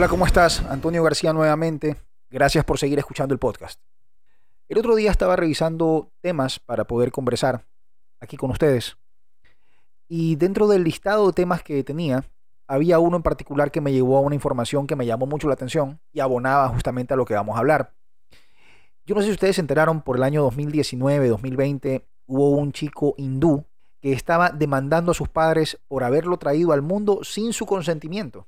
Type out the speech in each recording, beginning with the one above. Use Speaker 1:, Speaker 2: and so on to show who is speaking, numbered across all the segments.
Speaker 1: Hola, ¿cómo estás? Antonio García nuevamente. Gracias por seguir escuchando el podcast. El otro día estaba revisando temas para poder conversar aquí con ustedes. Y dentro del listado de temas que tenía, había uno en particular que me llevó a una información que me llamó mucho la atención y abonaba justamente a lo que vamos a hablar. Yo no sé si ustedes se enteraron, por el año 2019-2020 hubo un chico hindú que estaba demandando a sus padres por haberlo traído al mundo sin su consentimiento.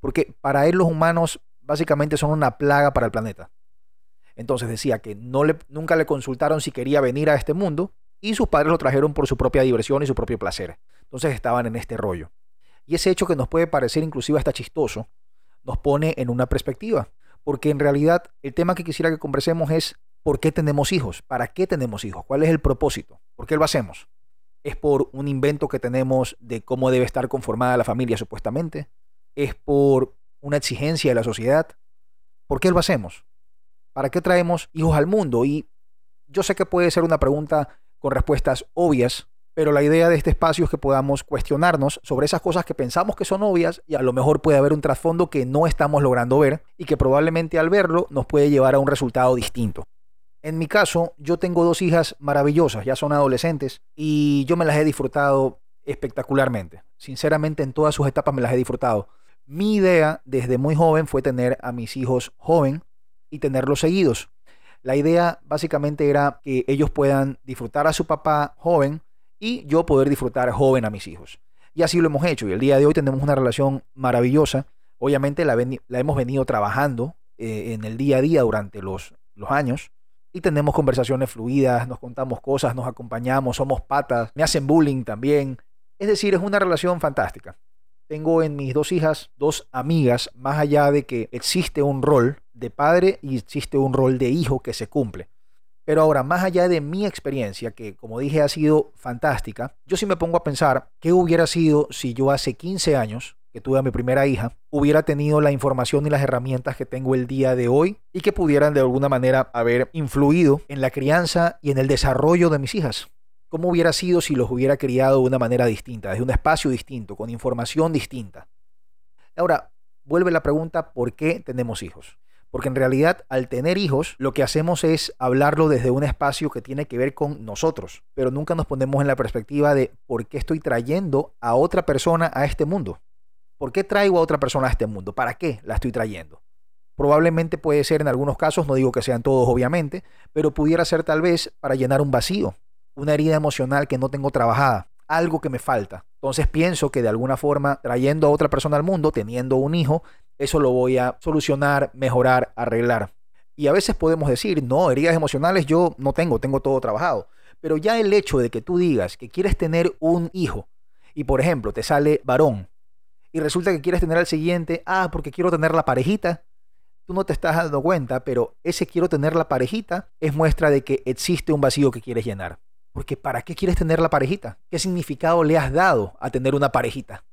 Speaker 1: Porque para él los humanos básicamente son una plaga para el planeta. Entonces decía que no le, nunca le consultaron si quería venir a este mundo y sus padres lo trajeron por su propia diversión y su propio placer. Entonces estaban en este rollo. Y ese hecho que nos puede parecer inclusive hasta chistoso, nos pone en una perspectiva. Porque en realidad el tema que quisiera que conversemos es ¿por qué tenemos hijos? ¿Para qué tenemos hijos? ¿Cuál es el propósito? ¿Por qué lo hacemos? ¿Es por un invento que tenemos de cómo debe estar conformada la familia supuestamente? ¿Es por una exigencia de la sociedad? ¿Por qué lo hacemos? ¿Para qué traemos hijos al mundo? Y yo sé que puede ser una pregunta con respuestas obvias, pero la idea de este espacio es que podamos cuestionarnos sobre esas cosas que pensamos que son obvias y a lo mejor puede haber un trasfondo que no estamos logrando ver y que probablemente al verlo nos puede llevar a un resultado distinto. En mi caso, yo tengo dos hijas maravillosas, ya son adolescentes y yo me las he disfrutado espectacularmente. Sinceramente, en todas sus etapas me las he disfrutado. Mi idea desde muy joven fue tener a mis hijos joven y tenerlos seguidos. La idea básicamente era que ellos puedan disfrutar a su papá joven y yo poder disfrutar joven a mis hijos. Y así lo hemos hecho y el día de hoy tenemos una relación maravillosa. Obviamente la, hemos venido trabajando eh, en el día a día durante los, los años y tenemos conversaciones fluidas, nos contamos cosas, nos acompañamos, somos patas, me hacen bullying también. Es decir, es una relación fantástica. Tengo en mis dos hijas dos amigas, más allá de que existe un rol de padre y existe un rol de hijo que se cumple. Pero ahora, más allá de mi experiencia, que como dije ha sido fantástica, yo sí me pongo a pensar qué hubiera sido si yo hace 15 años, que tuve a mi primera hija, hubiera tenido la información y las herramientas que tengo el día de hoy y que pudieran de alguna manera haber influido en la crianza y en el desarrollo de mis hijas. ¿Cómo hubiera sido si los hubiera criado de una manera distinta, desde un espacio distinto, con información distinta? Ahora, vuelve la pregunta, ¿por qué tenemos hijos? Porque en realidad al tener hijos lo que hacemos es hablarlo desde un espacio que tiene que ver con nosotros, pero nunca nos ponemos en la perspectiva de por qué estoy trayendo a otra persona a este mundo. ¿Por qué traigo a otra persona a este mundo? ¿Para qué la estoy trayendo? Probablemente puede ser en algunos casos, no digo que sean todos obviamente, pero pudiera ser tal vez para llenar un vacío, una herida emocional que no tengo trabajada, algo que me falta. Entonces pienso que de alguna forma trayendo a otra persona al mundo, teniendo un hijo, eso lo voy a solucionar, mejorar, arreglar. Y a veces podemos decir, no, heridas emocionales yo no tengo, tengo todo trabajado. Pero ya el hecho de que tú digas que quieres tener un hijo y por ejemplo te sale varón y resulta que quieres tener al siguiente, ah, porque quiero tener la parejita, tú no te estás dando cuenta, pero ese quiero tener la parejita es muestra de que existe un vacío que quieres llenar. Porque ¿para qué quieres tener la parejita? ¿Qué significado le has dado a tener una parejita?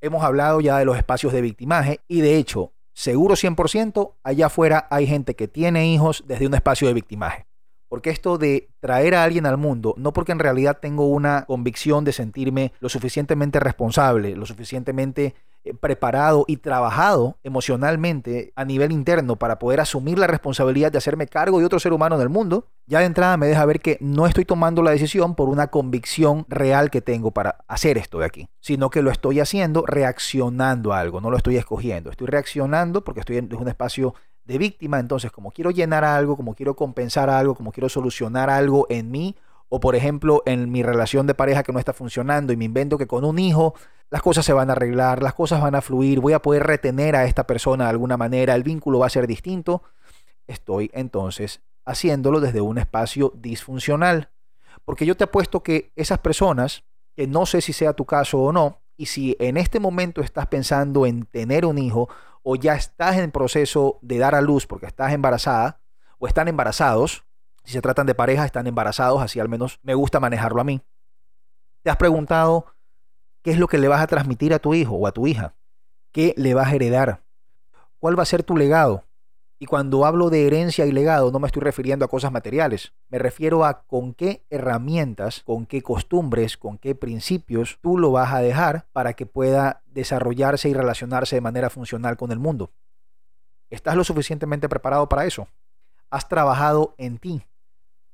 Speaker 1: Hemos hablado ya de los espacios de victimaje y de hecho, seguro 100%, allá afuera hay gente que tiene hijos desde un espacio de victimaje. Porque esto de traer a alguien al mundo, no porque en realidad tengo una convicción de sentirme lo suficientemente responsable, lo suficientemente preparado y trabajado emocionalmente a nivel interno para poder asumir la responsabilidad de hacerme cargo de otro ser humano en el mundo, ya de entrada me deja ver que no estoy tomando la decisión por una convicción real que tengo para hacer esto de aquí, sino que lo estoy haciendo reaccionando a algo, no lo estoy escogiendo, estoy reaccionando porque estoy en un espacio de víctima, entonces como quiero llenar algo, como quiero compensar algo, como quiero solucionar algo en mí, o por ejemplo en mi relación de pareja que no está funcionando y me invento que con un hijo las cosas se van a arreglar, las cosas van a fluir, voy a poder retener a esta persona de alguna manera, el vínculo va a ser distinto, estoy entonces haciéndolo desde un espacio disfuncional. Porque yo te apuesto que esas personas, que no sé si sea tu caso o no, y si en este momento estás pensando en tener un hijo o ya estás en proceso de dar a luz porque estás embarazada o están embarazados, si se tratan de pareja, están embarazados, así al menos me gusta manejarlo a mí. ¿Te has preguntado ¿Qué es lo que le vas a transmitir a tu hijo o a tu hija? ¿Qué le vas a heredar? ¿Cuál va a ser tu legado? Y cuando hablo de herencia y legado no me estoy refiriendo a cosas materiales, me refiero a con qué herramientas, con qué costumbres, con qué principios tú lo vas a dejar para que pueda desarrollarse y relacionarse de manera funcional con el mundo. ¿Estás lo suficientemente preparado para eso? ¿Has trabajado en ti?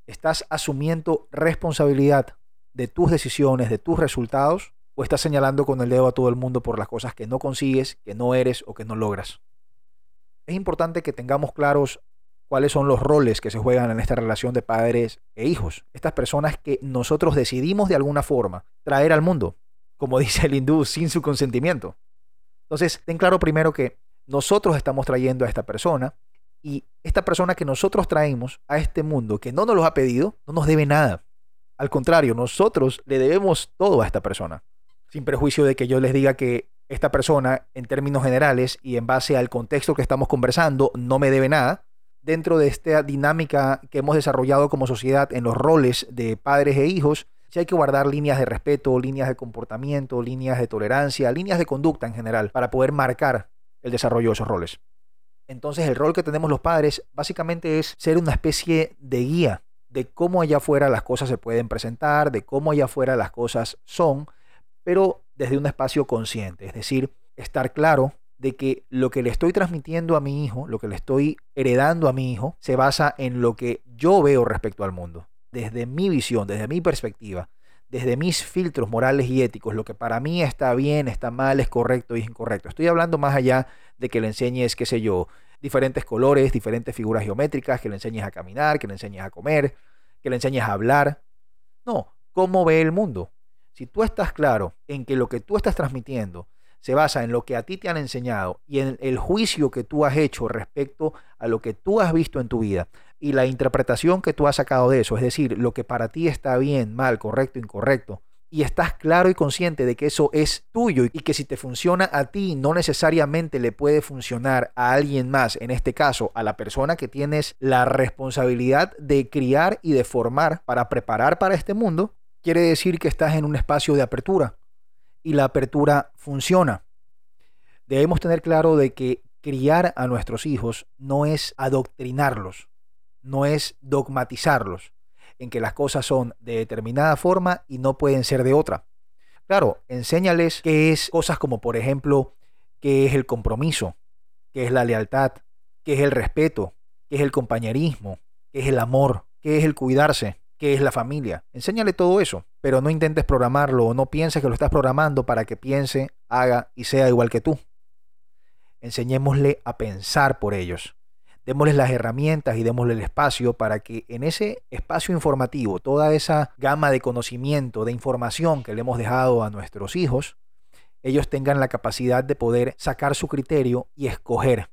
Speaker 1: ¿Estás asumiendo responsabilidad de tus decisiones, de tus resultados? ¿O estás señalando con el dedo a todo el mundo por las cosas que no consigues, que no eres o que no logras? Es importante que tengamos claros cuáles son los roles que se juegan en esta relación de padres e hijos. Estas personas que nosotros decidimos de alguna forma traer al mundo, como dice el hindú, sin su consentimiento. Entonces, ten claro primero que nosotros estamos trayendo a esta persona y esta persona que nosotros traemos a este mundo, que no nos lo ha pedido, no nos debe nada. Al contrario, nosotros le debemos todo a esta persona. Sin perjuicio de que yo les diga que esta persona, en términos generales y en base al contexto que estamos conversando, no me debe nada dentro de esta dinámica que hemos desarrollado como sociedad en los roles de padres e hijos, sí hay que guardar líneas de respeto, líneas de comportamiento, líneas de tolerancia, líneas de conducta en general, para poder marcar el desarrollo de esos roles. Entonces el rol que tenemos los padres básicamente es ser una especie de guía de cómo allá afuera las cosas se pueden presentar, de cómo allá afuera las cosas son, pero desde un espacio consciente, es decir, estar claro de que lo que le estoy transmitiendo a mi hijo, lo que le estoy heredando a mi hijo, se basa en lo que yo veo respecto al mundo, desde mi visión, desde mi perspectiva, desde mis filtros morales y éticos, lo que para mí está bien, está mal, es correcto y es incorrecto. Estoy hablando más allá de que le enseñes, qué sé yo, diferentes colores, diferentes figuras geométricas, que le enseñes a caminar, que le enseñes a comer, que le enseñes a hablar. No, cómo ve el mundo. Si tú estás claro en que lo que tú estás transmitiendo se basa en lo que a ti te han enseñado y en el juicio que tú has hecho respecto a lo que tú has visto en tu vida y la interpretación que tú has sacado de eso, es decir, lo que para ti está bien, mal, correcto, incorrecto, y estás claro y consciente de que eso es tuyo y que si te funciona a ti no necesariamente le puede funcionar a alguien más, en este caso a la persona que tienes la responsabilidad de criar y de formar para preparar para este mundo, quiere decir que estás en un espacio de apertura y la apertura funciona. Debemos tener claro de que criar a nuestros hijos no es adoctrinarlos, no es dogmatizarlos, en que las cosas son de determinada forma y no pueden ser de otra. Claro, enséñales qué es cosas como por ejemplo, qué es el compromiso, qué es la lealtad, qué es el respeto, qué es el compañerismo, qué es el amor, qué es el cuidarse, qué es la familia. Enséñale todo eso, pero no intentes programarlo o no pienses que lo estás programando para que piense, haga y sea igual que tú. Enseñémosle a pensar por ellos. Démosles las herramientas y démosle el espacio para que en ese espacio informativo, toda esa gama de conocimiento, de información que le hemos dejado a nuestros hijos, ellos tengan la capacidad de poder sacar su criterio y escoger.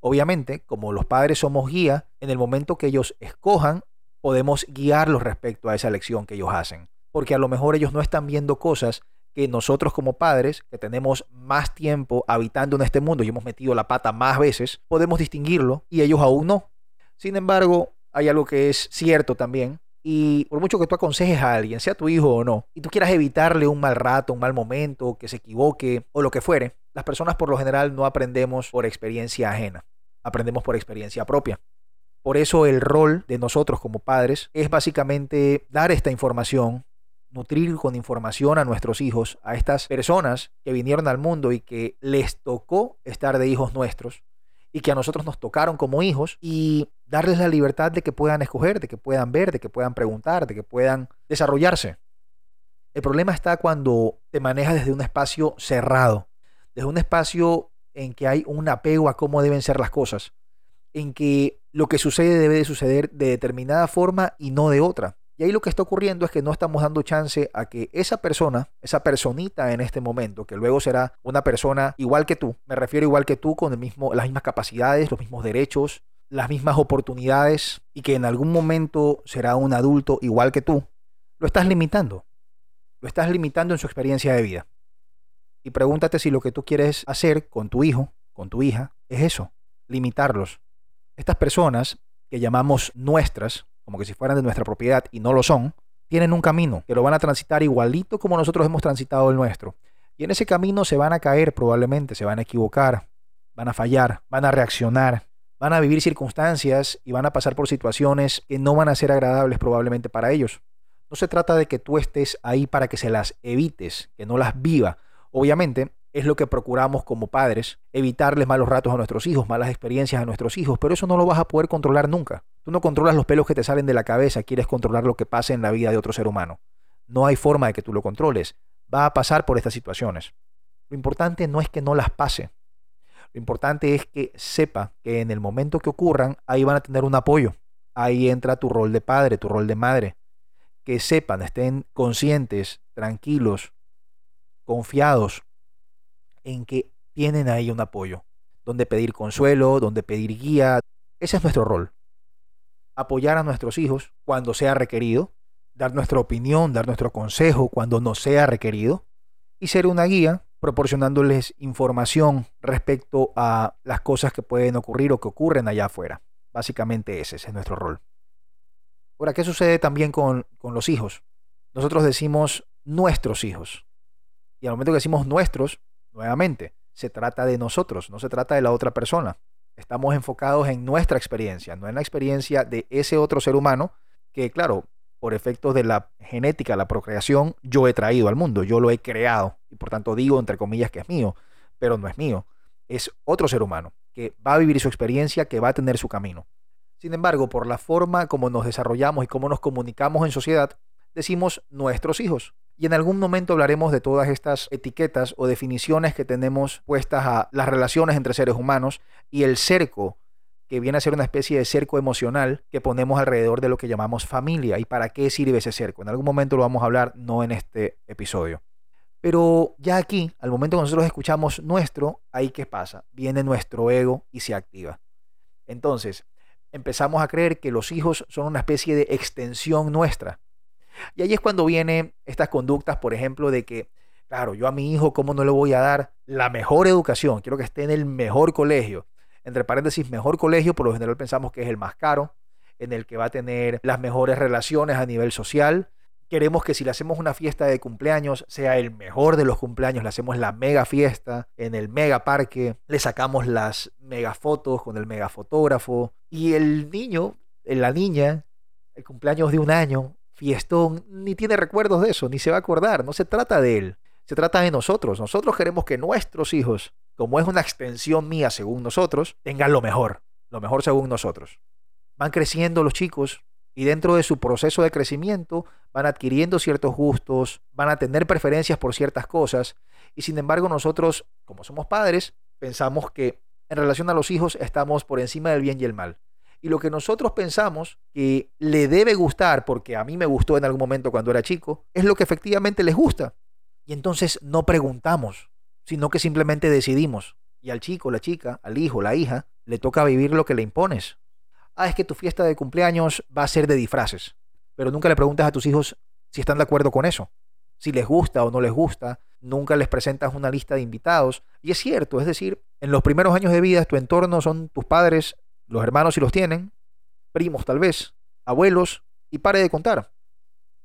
Speaker 1: Obviamente, como los padres somos guía, en el momento que ellos escojan, podemos guiarlos respecto a esa elección que ellos hacen. Porque a lo mejor ellos no están viendo cosas que nosotros como padres, que tenemos más tiempo habitando en este mundo y hemos metido la pata más veces, podemos distinguirlo y ellos aún no. Sin embargo, hay algo que es cierto también. Y por mucho que tú aconsejes a alguien, sea tu hijo o no, y tú quieras evitarle un mal rato, un mal momento, que se equivoque o lo que fuere, las personas por lo general no aprendemos por experiencia ajena, aprendemos por experiencia propia. Por eso el rol de nosotros como padres es básicamente dar esta información, nutrir con información a nuestros hijos, a estas personas que vinieron al mundo y que les tocó estar de hijos nuestros y que a nosotros nos tocaron como hijos y darles la libertad de que puedan escoger, de que puedan ver, de que puedan preguntar, de que puedan desarrollarse. El problema está cuando te manejas desde un espacio cerrado, desde un espacio en que hay un apego a cómo deben ser las cosas, en que lo que sucede debe de suceder de determinada forma y no de otra. Y ahí lo que está ocurriendo es que no estamos dando chance a que esa persona, esa personita en este momento, que luego será una persona igual que tú, me refiero igual que tú, con el mismo, las mismas capacidades, los mismos derechos, las mismas oportunidades, y que en algún momento será un adulto igual que tú, lo estás limitando. Lo estás limitando en su experiencia de vida. Y pregúntate si lo que tú quieres hacer con tu hijo, con tu hija, es eso, limitarlos, estas personas que llamamos nuestras, como que si fueran de nuestra propiedad y no lo son, tienen un camino que lo van a transitar igualito como nosotros hemos transitado el nuestro. Y en ese camino se van a caer probablemente, se van a equivocar, van a fallar, van a reaccionar, van a vivir circunstancias y van a pasar por situaciones que no van a ser agradables probablemente para ellos. No se trata de que tú estés ahí para que se las evites, que no las viva. Obviamente, es lo que procuramos como padres, evitarles malos ratos a nuestros hijos, malas experiencias a nuestros hijos, pero eso no lo vas a poder controlar nunca. Tú no controlas los pelos que te salen de la cabeza, quieres controlar lo que pasa en la vida de otro ser humano. No hay forma de que tú lo controles. Va a pasar por estas situaciones. Lo importante no es que no las pase. Lo importante es que sepa que en el momento que ocurran, ahí van a tener un apoyo. Ahí entra tu rol de padre, tu rol de madre. Que sepan, estén conscientes, tranquilos, confiados en que tienen ahí un apoyo, donde pedir consuelo, donde pedir guía. Ese es nuestro rol. Apoyar a nuestros hijos cuando sea requerido, dar nuestra opinión, dar nuestro consejo cuando no sea requerido y ser una guía proporcionándoles información respecto a las cosas que pueden ocurrir o que ocurren allá afuera. Básicamente ese, es nuestro rol. Ahora, ¿qué sucede también con, con los hijos? Nosotros decimos nuestros hijos. Y al momento que decimos nuestros, Nuevamente, se trata de nosotros, no se trata de la otra persona. Estamos enfocados en nuestra experiencia, no en la experiencia de ese otro ser humano que, claro, por efectos de la genética, la procreación, yo he traído al mundo, yo lo he creado y por tanto digo, entre comillas, que es mío, pero no es mío. Es otro ser humano que va a vivir su experiencia, que va a tener su camino. Sin embargo, por la forma como nos desarrollamos y cómo nos comunicamos en sociedad, decimos nuestros hijos. Y en algún momento hablaremos de todas estas etiquetas o definiciones que tenemos puestas a las relaciones entre seres humanos y el cerco, que viene a ser una especie de cerco emocional que ponemos alrededor de lo que llamamos familia y para qué sirve ese cerco. En algún momento lo vamos a hablar, no en este episodio. Pero ya aquí, al momento que nosotros escuchamos nuestro, ahí qué pasa? Viene nuestro ego y se activa. Entonces, empezamos a creer que los hijos son una especie de extensión nuestra y ahí es cuando vienen estas conductas, por ejemplo, de que, claro, yo a mi hijo, ¿cómo no le voy a dar la mejor educación? Quiero que esté en el mejor colegio. Entre paréntesis, mejor colegio, por lo general pensamos que es el más caro, en el que va a tener las mejores relaciones a nivel social. Queremos que si le hacemos una fiesta de cumpleaños sea el mejor de los cumpleaños, le hacemos la mega fiesta en el mega parque, le sacamos las mega fotos con el mega fotógrafo y el niño, la niña, el cumpleaños de un año, fiestón, ni tiene recuerdos de eso, ni se va a acordar. No se trata de él, se trata de nosotros. Nosotros queremos que nuestros hijos, como es una extensión mía según nosotros, tengan lo mejor, lo mejor según nosotros. Van creciendo los chicos y dentro de su proceso de crecimiento van adquiriendo ciertos gustos, van a tener preferencias por ciertas cosas y sin embargo nosotros, como somos padres, pensamos que en relación a los hijos estamos por encima del bien y el mal y lo que nosotros pensamos que le debe gustar, porque a mí me gustó en algún momento cuando era chico, es lo que efectivamente les gusta. Y entonces no preguntamos, sino que simplemente decidimos. Y al chico, la chica, al hijo, la hija, le toca vivir lo que le impones. Ah, es que tu fiesta de cumpleaños va a ser de disfraces. Pero nunca le preguntas a tus hijos si están de acuerdo con eso. Si les gusta o no les gusta. Nunca les presentas una lista de invitados. Y es cierto, es decir, en los primeros años de vida tu entorno son tus padres, los hermanos si los tienen, primos tal vez, abuelos, y pare de contar.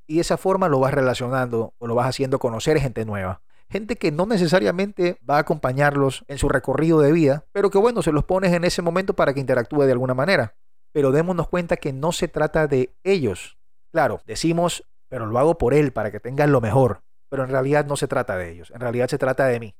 Speaker 1: Y de esa forma lo vas relacionando o lo vas haciendo conocer gente nueva. Gente que no necesariamente va a acompañarlos en su recorrido de vida, pero que bueno, se los pones en ese momento para que interactúe de alguna manera. Pero démonos cuenta que no se trata de ellos. Claro, decimos, pero lo hago por él, para que tengan lo mejor. Pero en realidad no se trata de ellos, en realidad se trata de mí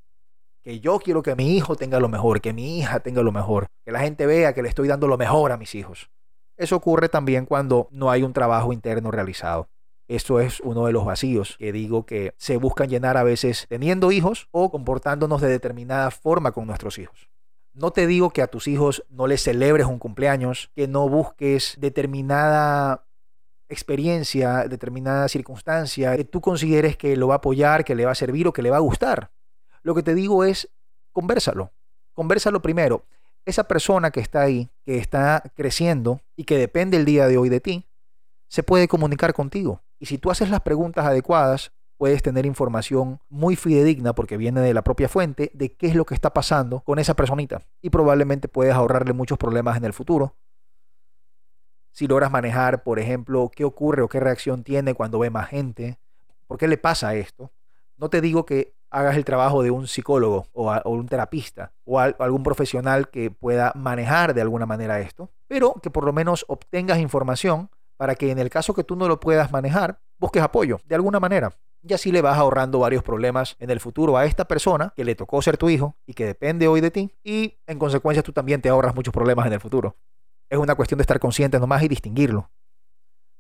Speaker 1: que yo quiero que mi hijo tenga lo mejor, que mi hija tenga lo mejor, que la gente vea que le estoy dando lo mejor a mis hijos. Eso ocurre también cuando no hay un trabajo interno realizado. Esto es uno de los vacíos que digo que se buscan llenar a veces teniendo hijos o comportándonos de determinada forma con nuestros hijos. No te digo que a tus hijos no les celebres un cumpleaños, que no busques determinada experiencia, determinada circunstancia que tú consideres que lo va a apoyar, que le va a servir o que le va a gustar. Lo que te digo es, conversalo. Conversalo primero. Esa persona que está ahí, que está creciendo y que depende el día de hoy de ti, se puede comunicar contigo. Y si tú haces las preguntas adecuadas, puedes tener información muy fidedigna porque viene de la propia fuente de qué es lo que está pasando con esa personita. Y probablemente puedes ahorrarle muchos problemas en el futuro. Si logras manejar, por ejemplo, qué ocurre o qué reacción tiene cuando ve más gente, por qué le pasa esto. No te digo que hagas el trabajo de un psicólogo o, un terapista o algún profesional que pueda manejar de alguna manera esto, pero que por lo menos obtengas información para que en el caso que tú no lo puedas manejar, busques apoyo de alguna manera. Y así le vas ahorrando varios problemas en el futuro a esta persona que le tocó ser tu hijo y que depende hoy de ti. Y en consecuencia tú también te ahorras muchos problemas en el futuro. Es una cuestión de estar conscientes nomás y distinguirlo.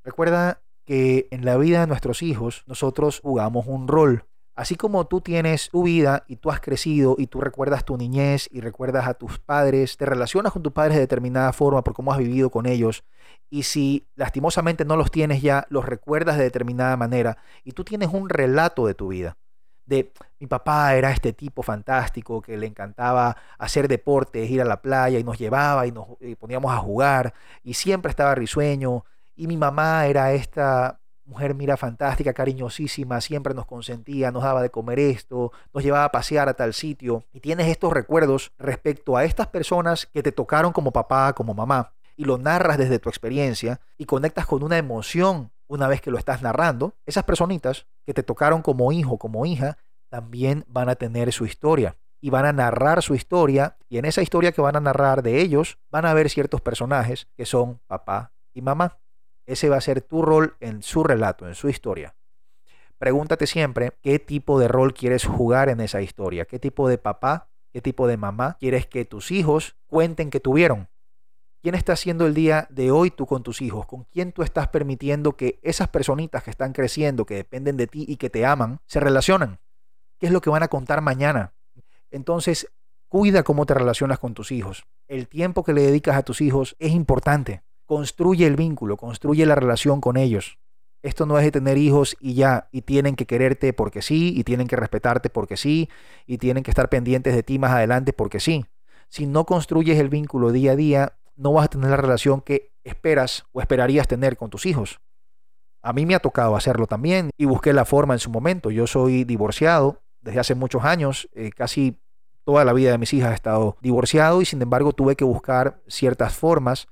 Speaker 1: Recuerda que en la vida de nuestros hijos nosotros jugamos un rol. Así como tú tienes tu vida y tú has crecido y tú recuerdas tu niñez y recuerdas a tus padres, te relacionas con tus padres de determinada forma por cómo has vivido con ellos. Y si lastimosamente no los tienes ya, los recuerdas de determinada manera y tú tienes un relato de tu vida. De mi papá era este tipo fantástico que le encantaba hacer deportes, ir a la playa y nos llevaba y nos poníamos a jugar y siempre estaba risueño. Y mi mamá era esta mujer, mira, fantástica, cariñosísima, siempre nos consentía, nos daba de comer esto, nos llevaba a pasear a tal sitio. Y tienes estos recuerdos respecto a estas personas que te tocaron como papá, como mamá, y lo narras desde tu experiencia y conectas con una emoción una vez que lo estás narrando. Esas personitas que te tocaron como hijo, como hija, también van a tener su historia y van a narrar su historia y en esa historia que van a narrar de ellos van a haber ciertos personajes que son papá y mamá. Ese va a ser tu rol en su relato, en su historia. Pregúntate siempre qué tipo de rol quieres jugar en esa historia, qué tipo de papá, qué tipo de mamá quieres que tus hijos cuenten que tuvieron. ¿Quién está haciendo el día de hoy tú con tus hijos? ¿Con quién tú estás permitiendo que esas personitas que están creciendo, que dependen de ti y que te aman, se relacionan? ¿Qué es lo que van a contar mañana? Entonces, cuida cómo te relacionas con tus hijos. El tiempo que le dedicas a tus hijos es importante construye el vínculo, construye la relación con ellos. Esto no es de tener hijos y ya, y tienen que quererte porque sí, y tienen que respetarte porque sí, y tienen que estar pendientes de ti más adelante porque sí. Si no construyes el vínculo día a día, no vas a tener la relación que esperas o esperarías tener con tus hijos. A mí me ha tocado hacerlo también y busqué la forma en su momento. Yo soy divorciado desde hace muchos años, eh, casi toda la vida de mis hijas he estado divorciado y sin embargo tuve que buscar ciertas formas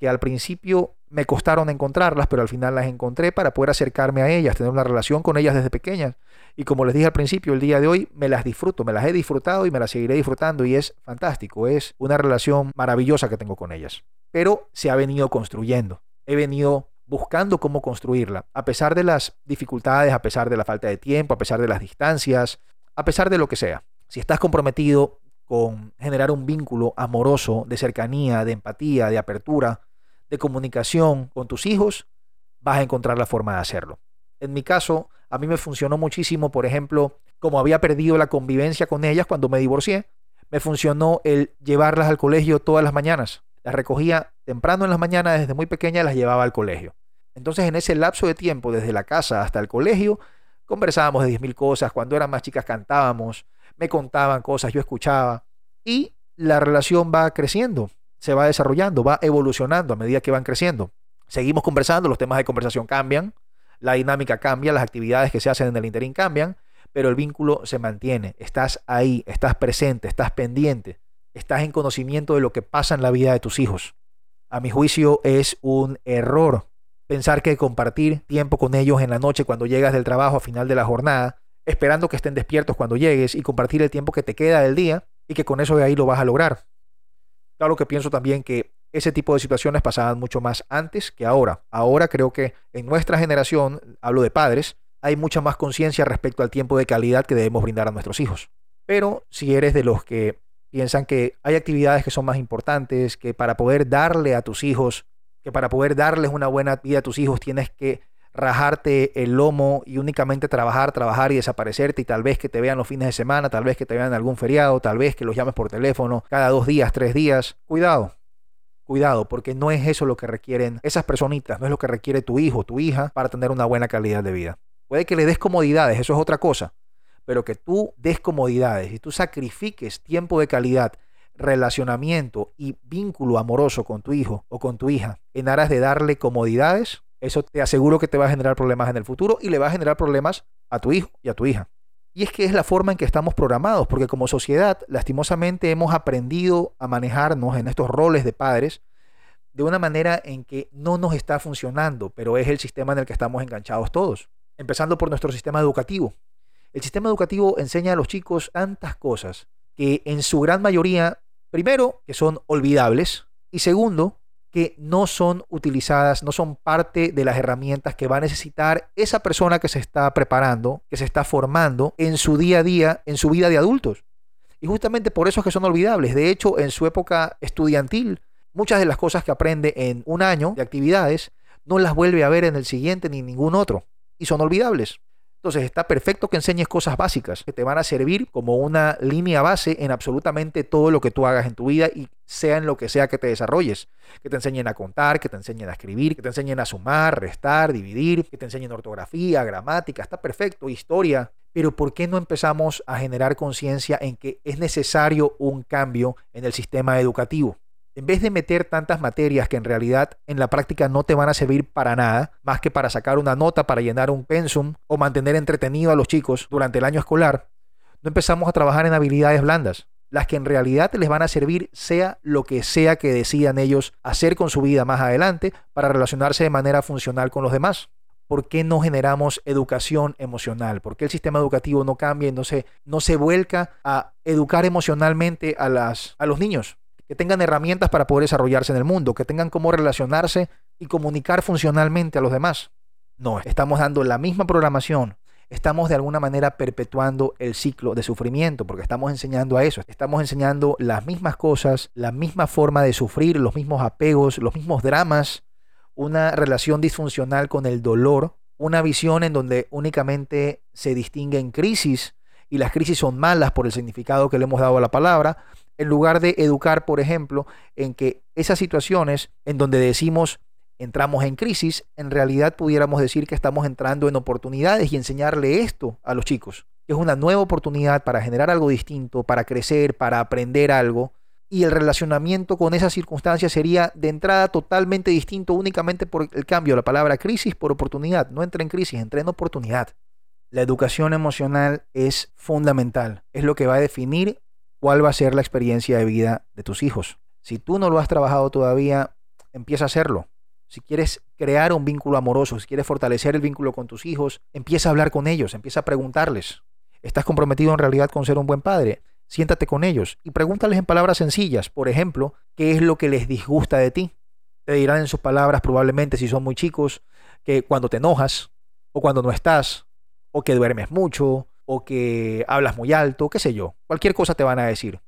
Speaker 1: que al principio me costaron encontrarlas, pero al final las encontré para poder acercarme a ellas, tener una relación con ellas desde pequeñas. Y como les dije al principio, el día de hoy me las disfruto, me las he disfrutado y me las seguiré disfrutando y es fantástico, es una relación maravillosa que tengo con ellas. Pero se ha venido construyendo, he venido buscando cómo construirla, a pesar de las dificultades, a pesar de la falta de tiempo, a pesar de las distancias, a pesar de lo que sea. Si estás comprometido con generar un vínculo amoroso, de cercanía, de empatía, de apertura, de comunicación con tus hijos, vas a encontrar la forma de hacerlo. En mi caso, a mí me funcionó muchísimo, por ejemplo, como había perdido la convivencia con ellas cuando me divorcié, me funcionó el llevarlas al colegio todas las mañanas. Las recogía temprano en las mañanas, desde muy pequeña las llevaba al colegio. Entonces, en ese lapso de tiempo, desde la casa hasta el colegio, conversábamos de 10.000 cosas. Cuando eran más chicas cantábamos, me contaban cosas, yo escuchaba. Y la relación va creciendo se va desarrollando, va evolucionando a medida que van creciendo. Seguimos conversando, los temas de conversación cambian, la dinámica cambia, las actividades que se hacen en el interín cambian, pero el vínculo se mantiene. Estás ahí, estás presente, estás pendiente, estás en conocimiento de lo que pasa en la vida de tus hijos. A mi juicio es un error pensar que compartir tiempo con ellos en la noche cuando llegas del trabajo a final de la jornada, esperando que estén despiertos cuando llegues y compartir el tiempo que te queda del día y que con eso de ahí lo vas a lograr. Claro que pienso también que ese tipo de situaciones pasaban mucho más antes que ahora. Ahora creo que en nuestra generación, hablo de padres, hay mucha más conciencia respecto al tiempo de calidad que debemos brindar a nuestros hijos. Pero si eres de los que piensan que hay actividades que son más importantes, que para poder darle a tus hijos, que para poder darles una buena vida a tus hijos tienes que rajarte el lomo y únicamente trabajar, trabajar y desaparecerte y tal vez que te vean los fines de semana, tal vez que te vean algún feriado, tal vez que los llames por teléfono cada dos días, tres días. Cuidado, cuidado, porque no es eso lo que requieren esas personitas, no es lo que requiere tu hijo, tu hija para tener una buena calidad de vida. Puede que le des comodidades, eso es otra cosa, pero que tú des comodidades y tú sacrifiques tiempo de calidad relacionamiento y vínculo amoroso con tu hijo o con tu hija en aras de darle comodidades, eso te aseguro que te va a generar problemas en el futuro y le va a generar problemas a tu hijo y a tu hija. Y es que es la forma en que estamos programados, porque como sociedad, lastimosamente, hemos aprendido a manejarnos en estos roles de padres de una manera en que no nos está funcionando, pero es el sistema en el que estamos enganchados todos. Empezando por nuestro sistema educativo. El sistema educativo enseña a los chicos tantas cosas que en su gran mayoría, primero, que son olvidables, y segundo, que no son utilizadas, no son parte de las herramientas que va a necesitar esa persona que se está preparando, que se está formando en su día a día, en su vida de adultos. Y justamente por eso es que son olvidables. De hecho, en su época estudiantil, muchas de las cosas que aprende en un año de actividades no las vuelve a ver en el siguiente ni en ningún otro. Y son olvidables. Entonces está perfecto que enseñes cosas básicas que te van a servir como una línea base en absolutamente todo lo que tú hagas en tu vida y sea en lo que sea que te desarrolles. Que te enseñen a contar, que te enseñen a escribir, que te enseñen a sumar, restar, dividir, que te enseñen ortografía, gramática, está perfecto, historia. Pero ¿por qué no empezamos a generar conciencia en que es necesario un cambio en el sistema educativo? En vez de meter tantas materias que en realidad en la práctica no te van a servir para nada, más que para sacar una nota, para llenar un pensum o mantener entretenido a los chicos durante el año escolar, no empezamos a trabajar en habilidades blandas, las que en realidad les van a servir sea lo que sea que decidan ellos hacer con su vida más adelante para relacionarse de manera funcional con los demás. ¿Por qué no generamos educación emocional? ¿Por qué el sistema educativo no cambia y no se, no se vuelca a educar emocionalmente a, las, a los niños? Que tengan herramientas para poder desarrollarse en el mundo, que tengan cómo relacionarse y comunicar funcionalmente a los demás. No, estamos dando la misma programación, estamos de alguna manera perpetuando el ciclo de sufrimiento, porque estamos enseñando a eso, estamos enseñando las mismas cosas, la misma forma de sufrir, los mismos apegos, los mismos dramas, una relación disfuncional con el dolor, una visión en donde únicamente se distinguen crisis y las crisis son malas por el significado que le hemos dado a la palabra, en lugar de educar, por ejemplo, en que esas situaciones en donde decimos entramos en crisis, en realidad pudiéramos decir que estamos entrando en oportunidades y enseñarle esto a los chicos, es una nueva oportunidad para generar algo distinto, para crecer, para aprender algo. Y el relacionamiento con esas circunstancias sería de entrada totalmente distinto únicamente por el cambio, la palabra crisis por oportunidad. No entra en crisis, entra en oportunidad. La educación emocional es fundamental, es lo que va a definir cuál va a ser la experiencia de vida de tus hijos. Si tú no lo has trabajado todavía, empieza a hacerlo. Si quieres crear un vínculo amoroso, si quieres fortalecer el vínculo con tus hijos, empieza a hablar con ellos, empieza a preguntarles. ¿Estás comprometido en realidad con ser un buen padre? Siéntate con ellos y pregúntales en palabras sencillas, por ejemplo, ¿qué es lo que les disgusta de ti? Te dirán en sus palabras probablemente si son muy chicos que cuando te enojas o cuando no estás o que duermes mucho o que hablas muy alto, qué sé yo, cualquier cosa te van a decir.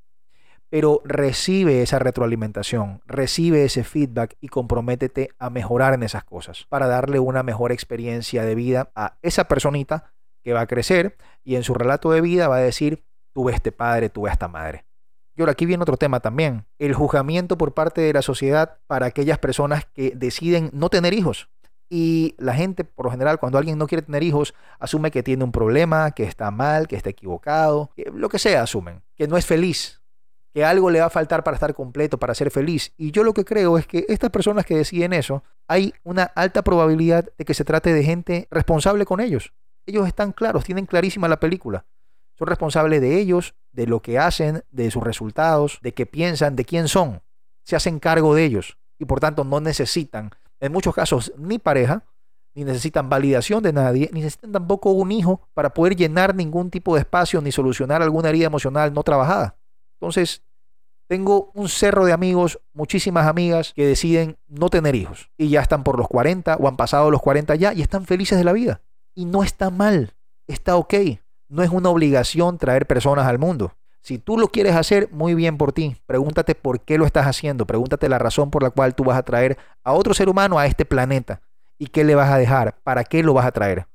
Speaker 1: Pero recibe esa retroalimentación, recibe ese feedback y comprométete a mejorar en esas cosas para darle una mejor experiencia de vida a esa personita que va a crecer y en su relato de vida va a decir, tuve este padre, tuve esta madre. Y ahora aquí viene otro tema también, el juzgamiento por parte de la sociedad para aquellas personas que deciden no tener hijos. Y la gente, por lo general, cuando alguien no quiere tener hijos, asume que tiene un problema, que está mal, que está equivocado, lo que sea, asumen, que no es feliz, que algo le va a faltar para estar completo, para ser feliz. Y yo lo que creo es que estas personas que deciden eso, hay una alta probabilidad de que se trate de gente responsable con ellos. Ellos están claros, tienen clarísima la película. Son responsables de ellos, de lo que hacen, de sus resultados, de qué piensan, de quién son. Se hacen cargo de ellos y por tanto no necesitan en muchos casos ni pareja, ni necesitan validación de nadie, ni necesitan tampoco un hijo para poder llenar ningún tipo de espacio ni solucionar alguna herida emocional no trabajada. Entonces, tengo un cerro de amigos, muchísimas amigas que deciden no tener hijos y ya están por los 40 o han pasado los 40 ya y están felices de la vida. Y no está mal, está ok. No es una obligación traer personas al mundo. Si tú lo quieres hacer, muy bien por ti. Pregúntate por qué lo estás haciendo. Pregúntate la razón por la cual tú vas a traer a otro ser humano a este planeta. ¿Y qué le vas a dejar? ¿Para qué lo vas a traer?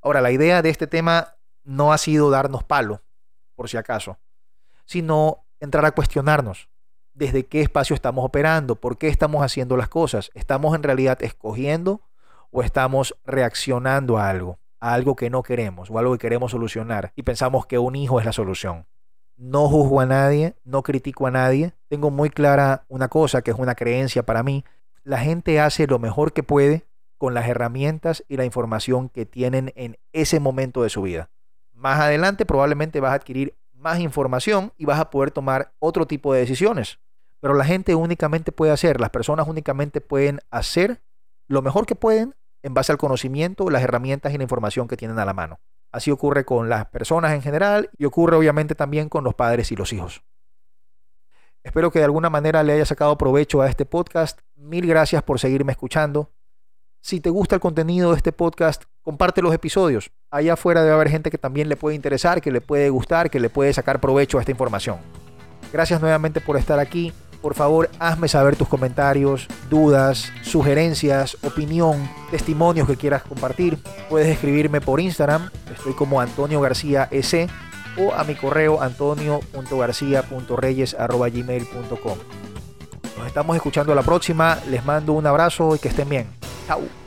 Speaker 1: Ahora, la idea de este tema no ha sido darnos palo, por si acaso, sino entrar a cuestionarnos desde qué espacio estamos operando, por qué estamos haciendo las cosas. ¿Estamos en realidad escogiendo o estamos reaccionando a algo? A algo que no queremos o algo que queremos solucionar y pensamos que un hijo es la solución no juzgo a nadie, no critico a nadie. Tengo muy clara una cosa que es una creencia para mí. La gente hace lo mejor que puede con las herramientas y la información que tienen en ese momento de su vida. Más adelante probablemente vas a adquirir más información y vas a poder tomar otro tipo de decisiones. Pero la gente únicamente puede hacer, las personas únicamente pueden hacer lo mejor que pueden en base al conocimiento, las herramientas y la información que tienen a la mano. Así ocurre con las personas en general y ocurre obviamente también con los padres y los hijos. Espero que de alguna manera le haya sacado provecho a este podcast. Mil gracias por seguirme escuchando. Si te gusta el contenido de este podcast, comparte los episodios. Allá afuera debe haber gente que también le puede interesar, que le puede gustar, que le puede sacar provecho a esta información. Gracias nuevamente por estar aquí. Por favor, hazme saber tus comentarios, dudas, sugerencias, opinión, testimonios que quieras compartir. Puedes escribirme por Instagram, estoy como Antonio García S o a mi correo antonio.garcia.reyes.gmail.com. Nos estamos escuchando la próxima, les mando un abrazo y que estén bien. Chao.